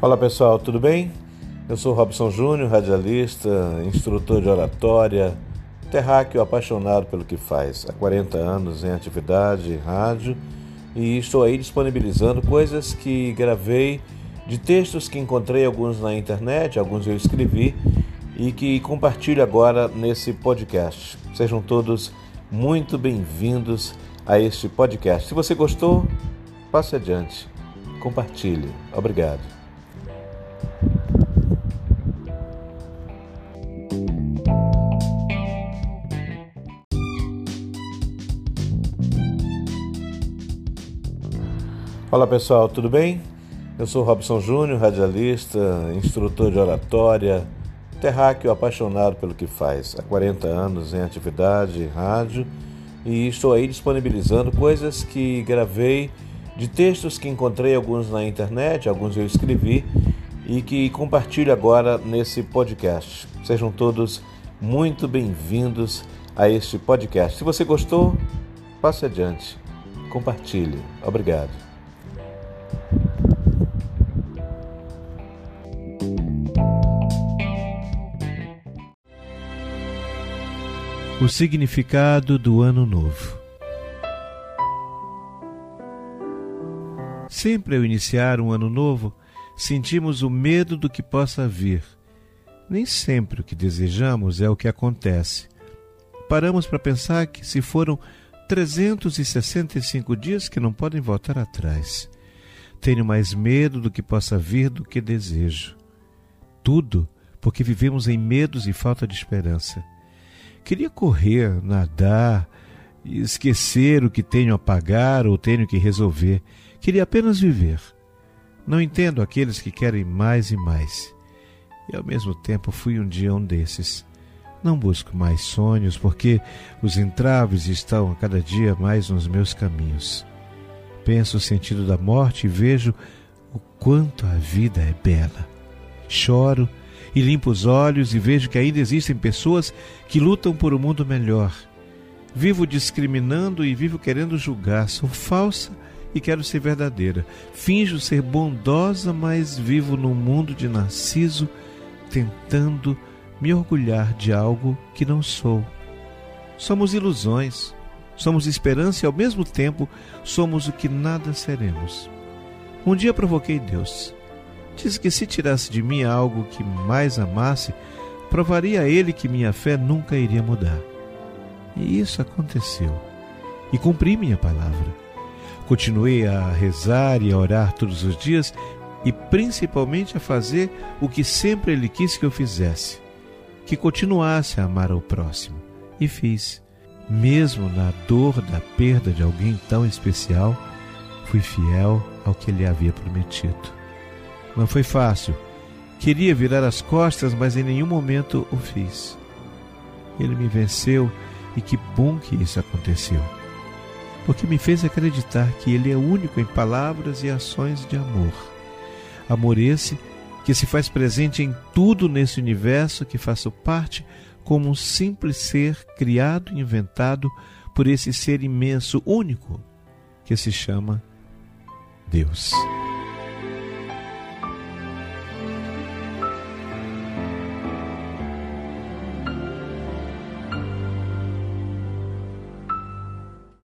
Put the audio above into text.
Olá pessoal, tudo bem? Eu sou Robson Júnior, radialista, instrutor de oratória, terráqueo apaixonado pelo que faz. Há 40 anos em atividade em rádio e estou aí disponibilizando coisas que gravei de textos que encontrei alguns na internet, alguns eu escrevi e que compartilho agora nesse podcast. Sejam todos muito bem-vindos a este podcast. Se você gostou, passe adiante, compartilhe. Obrigado. Olá pessoal, tudo bem? Eu sou Robson Júnior, radialista, instrutor de oratória, terráqueo apaixonado pelo que faz. Há 40 anos em atividade em rádio e estou aí disponibilizando coisas que gravei de textos que encontrei alguns na internet, alguns eu escrevi e que compartilho agora nesse podcast. Sejam todos muito bem-vindos a este podcast. Se você gostou, passe adiante, compartilhe. Obrigado. O significado do Ano Novo. Sempre ao iniciar um ano novo, sentimos o medo do que possa vir. Nem sempre o que desejamos é o que acontece. Paramos para pensar que se foram 365 dias que não podem voltar atrás. Tenho mais medo do que possa vir do que desejo. Tudo porque vivemos em medos e falta de esperança. Queria correr, nadar, esquecer o que tenho a pagar ou tenho que resolver. Queria apenas viver. Não entendo aqueles que querem mais e mais. E ao mesmo tempo fui um dia um desses. Não busco mais sonhos, porque os entraves estão a cada dia mais nos meus caminhos. Penso o sentido da morte e vejo o quanto a vida é bela. Choro e limpo os olhos e vejo que ainda existem pessoas que lutam por um mundo melhor. Vivo discriminando e vivo querendo julgar. Sou falsa e quero ser verdadeira. Finjo ser bondosa, mas vivo num mundo de narciso, tentando me orgulhar de algo que não sou. Somos ilusões, somos esperança e ao mesmo tempo somos o que nada seremos. Um dia provoquei Deus Disse que se tirasse de mim algo que mais amasse, provaria a ele que minha fé nunca iria mudar. E isso aconteceu. E cumpri minha palavra. Continuei a rezar e a orar todos os dias e principalmente a fazer o que sempre ele quis que eu fizesse, que continuasse a amar ao próximo. E fiz. Mesmo na dor da perda de alguém tão especial, fui fiel ao que ele havia prometido. Não foi fácil. Queria virar as costas, mas em nenhum momento o fiz. Ele me venceu e que bom que isso aconteceu. Porque me fez acreditar que Ele é único em palavras e ações de amor. Amor esse que se faz presente em tudo nesse universo que faço parte como um simples ser criado e inventado por esse ser imenso, único, que se chama Deus.